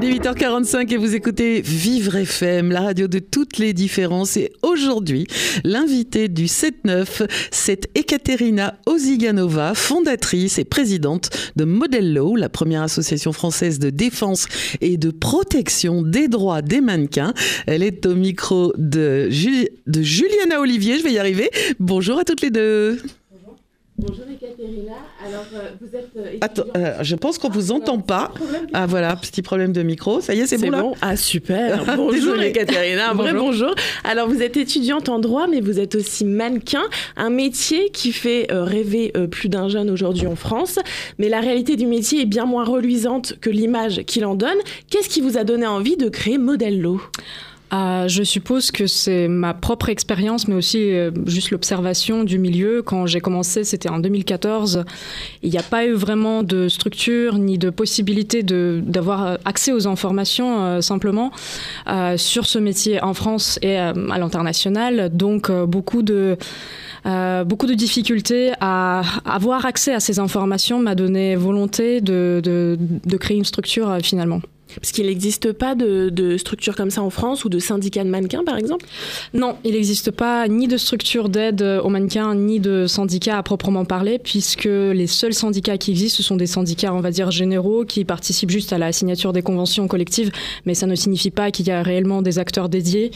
Il est 8h45 et vous écoutez Vivre FM, la radio de toutes les différences. Et aujourd'hui, l'invité du 7-9, c'est Ekaterina Oziganova, fondatrice et présidente de Modello, la première association française de défense et de protection des droits des mannequins. Elle est au micro de, de Juliana Olivier, je vais y arriver. Bonjour à toutes les deux. Bonjour Ekaterina. Alors, euh, vous êtes. Euh, Attends, euh, je pense qu'on vous entend pas. Ah voilà, petit problème de micro. Ça y est, c'est bon, bon Ah super. bonjour Ekaterina. Un vrai bonjour. Alors, vous êtes étudiante en droit, mais vous êtes aussi mannequin, un métier qui fait rêver plus d'un jeune aujourd'hui en France. Mais la réalité du métier est bien moins reluisante que l'image qu'il en donne. Qu'est-ce qui vous a donné envie de créer Modello euh, je suppose que c'est ma propre expérience, mais aussi euh, juste l'observation du milieu. Quand j'ai commencé, c'était en 2014. Il n'y a pas eu vraiment de structure ni de possibilité d'avoir accès aux informations euh, simplement euh, sur ce métier en France et à l'international. Donc beaucoup de beaucoup de difficultés à avoir accès à ces informations m'a donné volonté de créer une structure finalement. Parce qu'il n'existe pas de, de, structure comme ça en France ou de syndicat de mannequins, par exemple? Non, il n'existe pas ni de structure d'aide aux mannequins, ni de syndicat à proprement parler, puisque les seuls syndicats qui existent, ce sont des syndicats, on va dire, généraux, qui participent juste à la signature des conventions collectives, mais ça ne signifie pas qu'il y a réellement des acteurs dédiés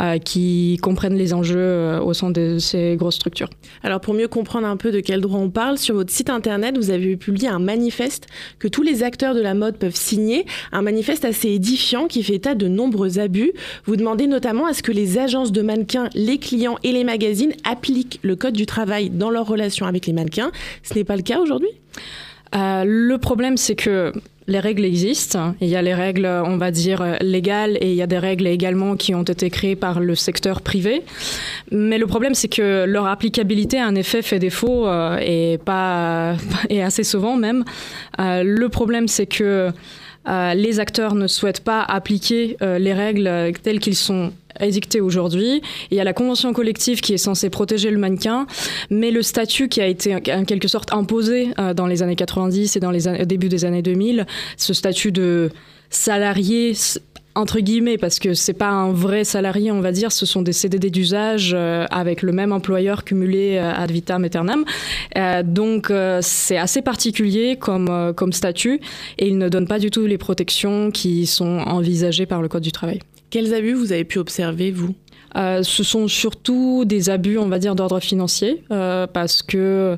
euh, qui comprennent les enjeux euh, au sein de ces grosses structures. Alors, pour mieux comprendre un peu de quel droit on parle, sur votre site internet, vous avez publié un manifeste que tous les acteurs de la mode peuvent signer, un manifeste manifeste assez édifiant qui fait état de nombreux abus. Vous demandez notamment à ce que les agences de mannequins, les clients et les magazines appliquent le code du travail dans leurs relations avec les mannequins. Ce n'est pas le cas aujourd'hui? Euh, Le problème, c'est que les règles existent. Il y a les règles, on va dire, légales et il y a des règles également qui ont été créées par le secteur privé. Mais le problème, c'est que leur applicabilité, en effet, fait défaut euh, et, pas, et assez souvent même. Euh, le problème, c'est que euh, les acteurs ne souhaitent pas appliquer euh, les règles telles qu'ils sont édictées aujourd'hui. Il y a la convention collective qui est censée protéger le mannequin, mais le statut qui a été en quelque sorte imposé euh, dans les années 90 et dans les début des années 2000, ce statut de salarié entre guillemets, parce que c'est pas un vrai salarié, on va dire, ce sont des CDD d'usage euh, avec le même employeur cumulé euh, ad vitam aeternam. Euh, donc c'est assez particulier comme, comme statut et il ne donne pas du tout les protections qui sont envisagées par le Code du travail. Quels abus vous avez pu observer, vous? Ce sont surtout des abus, on va dire, d'ordre financier, parce que...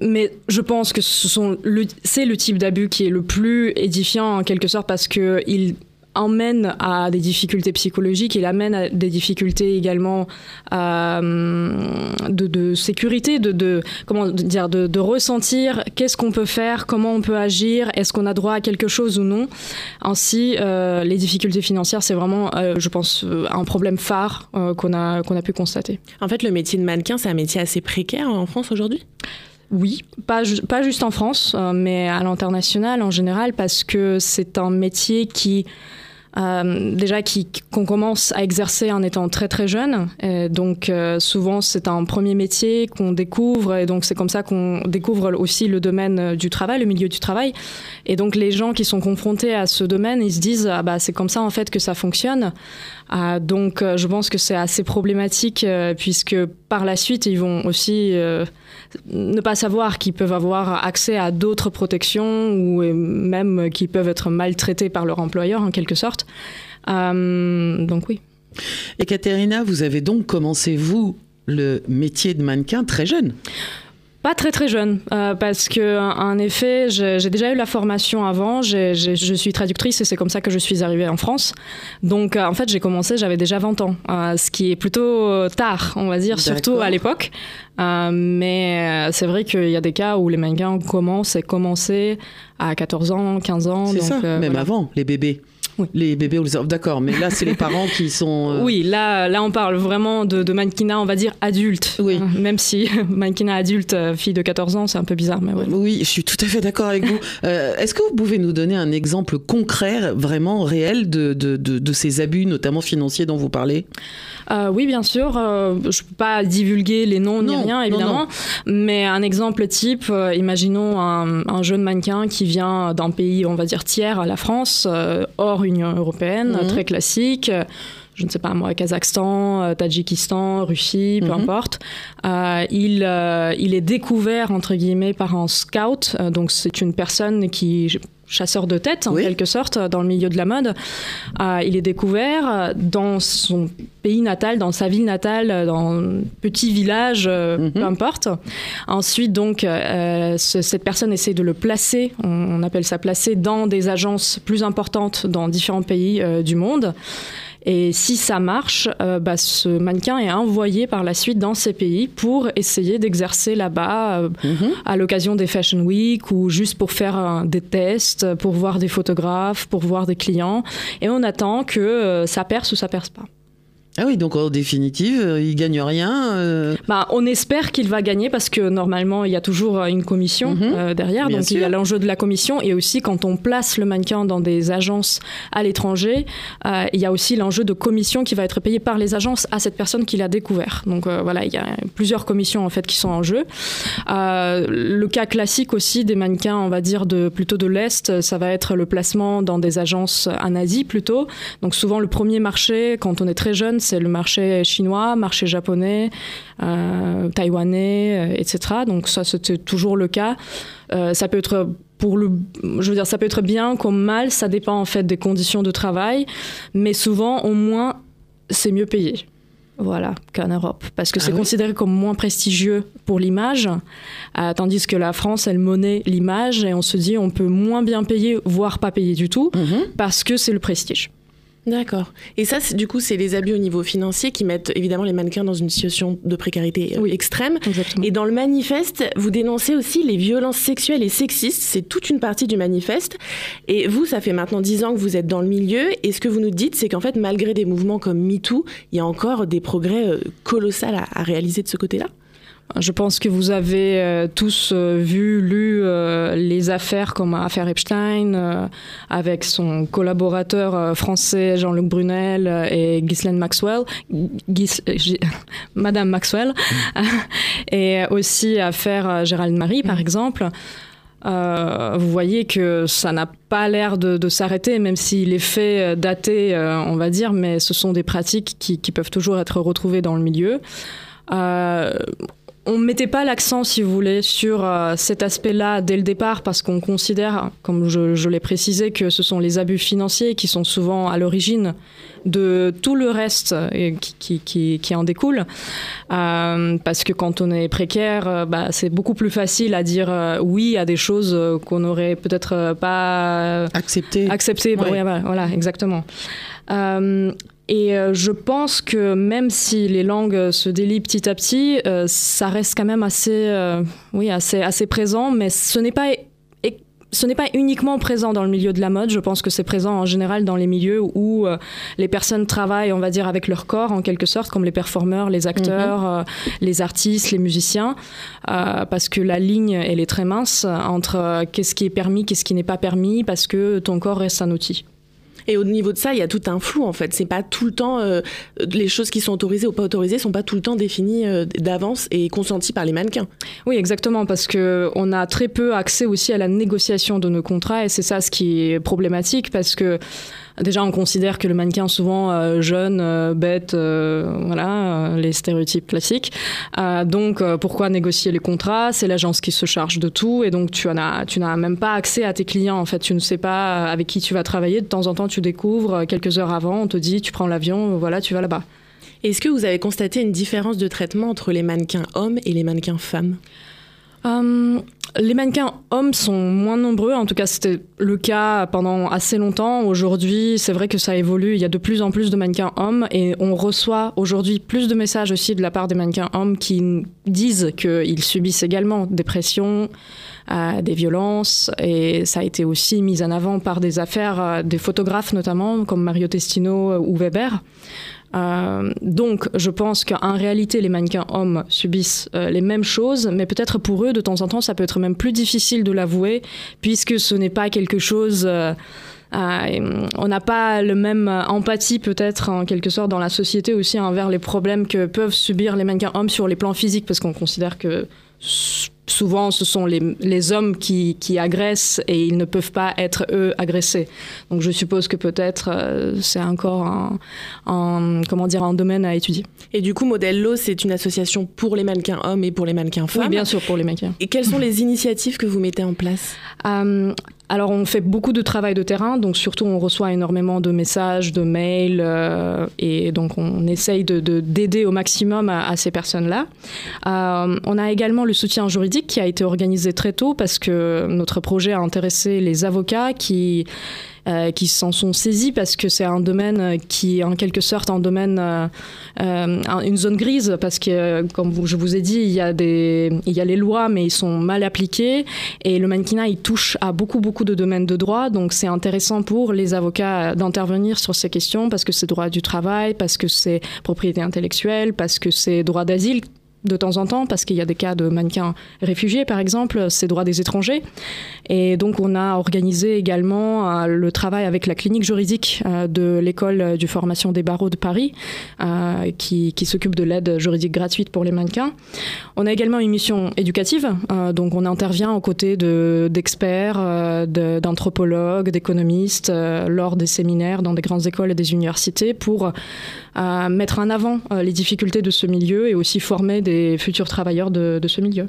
mais je pense que ce sont c'est le type d'abus qui est le plus édifiant en quelque sorte parce que il emmène à des difficultés psychologiques, il amène à des difficultés également euh, de, de, sécurité, de, de comment dire, de, de ressentir qu'est-ce qu'on peut faire, comment on peut agir, est-ce qu'on a droit à quelque chose ou non. Ainsi, euh, les difficultés financières, c'est vraiment, euh, je pense, un problème phare qu'on a qu'on a pu constater. En fait, le métier de mannequin, c'est un métier assez précaire en France aujourd'hui? Oui, pas, pas juste en France, mais à l'international en général, parce que c'est un métier qui euh, déjà qu'on commence à exercer en étant très très jeune. Et donc euh, souvent c'est un premier métier qu'on découvre et donc c'est comme ça qu'on découvre aussi le domaine du travail, le milieu du travail. Et donc les gens qui sont confrontés à ce domaine, ils se disent ah bah c'est comme ça en fait que ça fonctionne. Ah, donc euh, je pense que c'est assez problématique euh, puisque par la suite ils vont aussi euh, ne pas savoir qu'ils peuvent avoir accès à d'autres protections ou même qu'ils peuvent être maltraités par leur employeur en quelque sorte. Euh, donc oui. Et Katerina, vous avez donc commencé, vous, le métier de mannequin très jeune? Pas très très jeune, euh, parce que en effet, j'ai déjà eu la formation avant. J je suis traductrice et c'est comme ça que je suis arrivée en France. Donc euh, en fait, j'ai commencé, j'avais déjà 20 ans, euh, ce qui est plutôt tard, on va dire, surtout à l'époque. Euh, mais c'est vrai qu'il y a des cas où les mannequins commencent et commencent à 14 ans, 15 ans. C'est ça, même voilà. avant, les bébés. Les bébés ou les D'accord, mais là, c'est les parents qui sont. Euh, oui, là, là, on parle vraiment de, de mannequinat, on va dire adulte. Oui. Hein, même si mannequinat adulte, euh, fille de 14 ans, c'est un peu bizarre. Mais Oui, je suis tout à fait d'accord avec vous. Euh, est-ce que vous pouvez nous donner un exemple concret, vraiment réel, de, de, de, ces abus, notamment financiers, dont vous parlez? Oui, bien sûr. je ne peux pas divulguer les noms ni rien, évidemment. Mais un exemple type, imaginons un, un, jeune mannequin qui vient d'un pays, on va dire, tiers à la France, hors Union européenne, mhm. très classique je ne sais pas moi, Kazakhstan, euh, Tadjikistan, Russie, peu mhm. importe. Euh, il, euh, il est découvert, entre guillemets, par un scout. donc, c'est une personne qui chasseur de tête en quelque sorte dans le milieu de la mode. il est découvert dans son pays natal, dans sa ville natale, dans un petit village, mhm. peu importe. Ensuite, donc, cette personne essaie de le placer, on, appelle ça placer, dans des agences plus importantes dans différents pays du monde. Et si ça marche, euh, bah, ce mannequin est envoyé par la suite dans ces pays pour essayer d'exercer là-bas euh, mhm. à l'occasion des Fashion Week ou juste pour faire des tests, pour voir des photographes, pour voir des clients. Et on attend que euh, ça perce ou ça perce pas. Ah oui, donc en définitive, euh, il gagne rien. Euh. Bah, on espère qu'il va gagner parce que normalement, il y a toujours euh, une commission mhm. derrière. donc il y a l'enjeu de la commission et aussi quand on place le mannequin dans des agences à l'étranger, il y a aussi l'enjeu de commission qui va être payée par les agences à cette personne qui l'a découvert. Donc voilà, il y a plusieurs commissions en fait qui sont en jeu. le cas classique aussi des mannequins, on va dire de plutôt de l'est, ça va être le placement dans des agences en Asie plutôt. Donc souvent le premier marché quand on est très jeune c'est le marché chinois, marché japonais, euh, taïwanais, euh, etc. Donc ça, c'était toujours le cas. Euh, ça peut être pour le, je veux dire, ça peut être bien comme mal, ça dépend en fait des conditions de travail, mais souvent, au moins, c'est mieux payé. Voilà, qu'en Europe. Parce que ah c'est considéré comme moins prestigieux pour l'image, tandis que la France, elle monnaie l'image et on se dit on peut moins bien payer, voire pas payer du tout, mhm. parce que c'est le prestige. D'accord. Et ça, du coup, c'est les abus au niveau financier qui mettent évidemment les mannequins dans une situation de précarité euh, extrême. Et dans le manifeste, vous dénoncez aussi les violences sexuelles et sexistes. C'est toute une partie du manifeste. Et vous, ça fait maintenant dix ans que vous êtes dans le milieu. Et ce que vous nous dites, c'est qu'en fait, malgré des mouvements comme MeToo, il y a encore des progrès euh, colossaux à réaliser de ce côté-là je pense que vous avez euh, tous euh, vu, lu euh, les affaires comme l'affaire Epstein avec son collaborateur français Jean-Luc Brunel et Ghislaine Maxwell, Madame Maxwell, et aussi affaire Gérald Marie par mm. exemple. vous voyez que ça n'a pas l'air de, s'arrêter, même si les faits datés, on va dire, mais ce sont des pratiques qui, qui peuvent toujours être retrouvées dans le milieu on ne mettait pas l'accent, si vous voulez, sur euh, cet aspect-là dès le départ parce qu'on considère, comme je, l'ai précisé, que ce sont les abus financiers qui sont souvent à l'origine de tout le reste euh, qui, en découle. Euh, parce que quand on est précaire, bah, c'est beaucoup plus facile à dire oui à des choses qu'on n'aurait peut-être pas accepté. Accepté, voilà, exactement. Et euh, je pense que même si les langues se délient petit à petit, euh, ça reste quand même assez, euh, oui, assez, assez présent, mais ce n'est pas ce n'est pas uniquement présent dans le milieu de la mode, je pense que c'est présent en général dans les milieux où les personnes travaillent, on va dire, avec leur corps en quelque sorte, comme les performeurs, les acteurs, mhm. les artistes, les musiciens, parce que la ligne, elle est très mince entre qu'est-ce qui est permis, qu'est-ce qui n'est pas permis, parce que ton corps reste un outil. Et au niveau de ça, il y a tout un flou en fait. C'est pas tout le temps euh, les choses qui sont autorisées ou pas autorisées sont pas tout le temps définies euh, d'avance et consenties par les mannequins. Oui, exactement, parce que on a très peu accès aussi à la négociation de nos contrats et c'est ça ce qui est problématique parce que Déjà, on considère que le mannequin souvent euh, jeune, euh, bête, euh, voilà, les stéréotypes classiques. donc, pourquoi négocier les contrats? C'est l'agence qui se charge de tout, et donc tu as, tu n'as même pas accès à tes clients. En fait, tu ne sais pas avec qui tu vas travailler. De temps en temps, tu découvres quelques heures avant, on te dit, tu prends l'avion, voilà, tu vas là-bas. Est-ce que vous avez constaté une différence de traitement entre les mannequins hommes et les mannequins femmes? Euh, les mannequins hommes sont moins nombreux, en tout cas c'était le cas pendant assez longtemps. Aujourd'hui, c'est vrai que ça évolue, il y a de plus en plus de mannequins hommes et on reçoit aujourd'hui plus de messages aussi de la part des mannequins hommes qui disent qu'ils subissent également des pressions, euh, des violences et ça a été aussi mis en avant par des affaires, euh, des photographes notamment comme Mario Testino ou Weber. Euh, donc, je pense qu'en réalité, les mannequins hommes subissent euh, les mêmes choses, mais peut-être pour eux, de temps en temps, ça peut être même plus difficile de l'avouer, puisque ce n'est pas quelque chose... Euh, on n'a pas le même empathie peut-être en quelque sorte dans la société aussi envers les problèmes que peuvent subir les mannequins hommes sur les plans physiques parce qu'on considère que souvent ce sont les, hommes qui, agressent et ils ne peuvent pas être eux agressés. Donc je suppose que peut-être euh, c'est encore un, comment dire, un domaine à étudier. Et du coup, Modello, c'est une association pour les mannequins hommes et pour les mannequins femmes. Oui, bien sûr, pour les mannequins. Et quelles sont les initiatives que vous mettez en place? Euh, alors on fait beaucoup de travail de terrain, donc surtout on reçoit énormément de messages, de mails, euh, et donc on essaye de, d'aider au maximum à, ces personnes-là. Euh, on a également le soutien juridique qui a été organisé très tôt parce que notre projet a intéressé les avocats qui euh, qui s'en sont saisis parce que c'est un domaine qui est en quelque sorte un domaine, euh, euh, une zone grise parce que, comme je vous ai dit, il y, a des, il y a les lois mais ils sont mal appliqués et le mannequinat il touche à beaucoup beaucoup de domaines de droit. Donc c'est intéressant pour les avocats d'intervenir sur ces questions parce que c'est droit du travail, parce que c'est propriété intellectuelle, parce que c'est droit d'asile de temps en temps, parce qu'il y a des cas de mannequins réfugiés, par exemple, c'est droit des étrangers. Et donc, on a organisé également euh, le travail avec la clinique juridique euh, de l'école du formation des barreaux de Paris, euh, qui, qui s'occupe de l'aide juridique gratuite pour les mannequins. On a également une mission éducative, donc on intervient aux côtés d'experts, d'anthropologues, d'économistes lors des séminaires dans des grandes écoles et des universités pour mettre en avant les difficultés de ce milieu et aussi former des futurs travailleurs de ce milieu.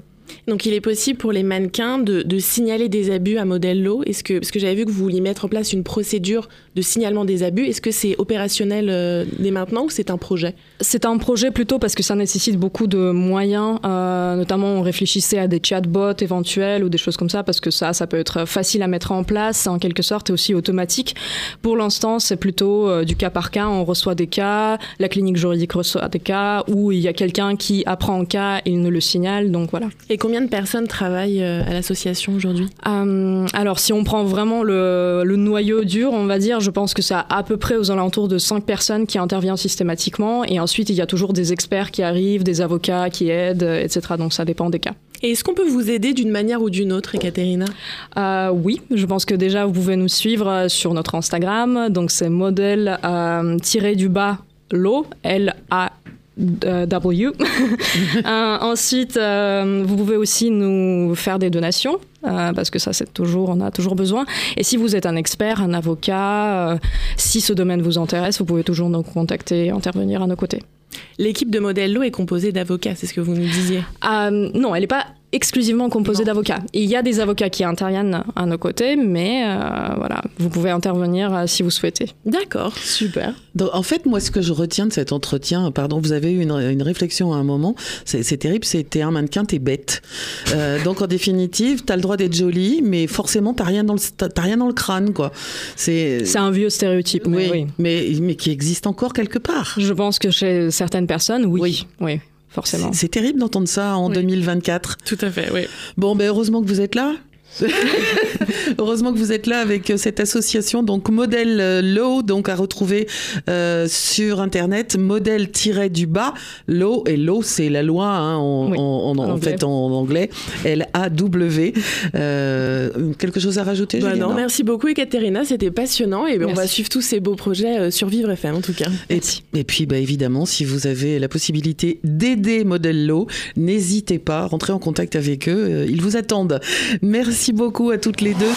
Donc il est possible pour les mannequins de, signaler des abus à Modello. Est-ce que parce que j'avais vu que vous vouliez mettre en place une procédure de signalement des abus, est-ce que c'est opérationnel euh, dès maintenant ou c'est un projet? C'est un projet plutôt parce que ça nécessite beaucoup de moyens. Euh, notamment, on réfléchissait à des chatbots éventuels ou des choses comme ça parce que ça, ça peut être facile à mettre en place en quelque sorte et aussi automatique. Pour l'instant, c'est plutôt euh, du cas par cas. On reçoit des cas, la clinique juridique reçoit des cas où il y a quelqu'un qui apprend un cas, il ne le signale. Donc voilà. Combien de personnes travaillent euh, à l'association aujourd'hui? Euh, Alors, si on prend vraiment le, noyau dur, on va dire, je pense que c'est à peu près aux alentours de 5 personnes qui interviennent systématiquement. Et ensuite, il y a toujours des experts qui arrivent, des avocats qui aident, etc. Donc, ça dépend des cas. Et est-ce qu'on peut vous aider d'une manière ou d'une autre, Ekaterina? Euh, Oui, je pense que déjà, vous pouvez nous suivre sur notre Instagram. Donc, c'est modèle tiré du bas l'eau, W. Euh, ensuite, euh, vous pouvez aussi nous faire des donations euh, parce que ça, c'est toujours, on a toujours besoin. Et si vous êtes un expert, un avocat, si ce domaine vous intéresse, vous pouvez toujours nous contacter et intervenir à nos côtés. L'équipe de Modello est composée d'avocats, c'est ce que vous nous disiez Non, elle n'est pas exclusivement composé d'avocats. Il y a des avocats qui interviennent à nos côtés, mais euh, voilà, vous pouvez intervenir euh, si vous souhaitez. D'accord, super. Donc, en fait, moi, ce que je retiens de cet entretien, pardon, vous avez eu une, une réflexion à un moment, c'est terrible, c'était un mannequin, t'es bête. Euh, donc, en définitive, t'as le droit d'être jolie, mais forcément, t'as rien, dans le, rien dans le crâne, quoi. C'est un vieux stéréotype, mais, oui, Mais, mais qui existe encore quelque part. Je pense que chez certaines personnes, oui. Oui. oui forcément. C'est terrible d'entendre ça en 2024. Tout à fait, oui. Bon, ben heureusement que vous êtes là. Heureusement que vous êtes là avec euh, cette association, donc Modèle euh, Law, donc à retrouver euh, sur internet, modèle du bas Law et Law c'est la loi hein, en, fait en anglais, L A W. quelque chose à rajouter bah Non, merci beaucoup Ekaterina, c'était passionnant et on va suivre tous ces beaux projets sur Vivre FM en tout cas. Et, et puis bah, évidemment, si vous avez la possibilité d'aider Modèle Law, n'hésitez pas, rentrez en contact avec eux, ils vous attendent. Merci Merci beaucoup à toutes les deux.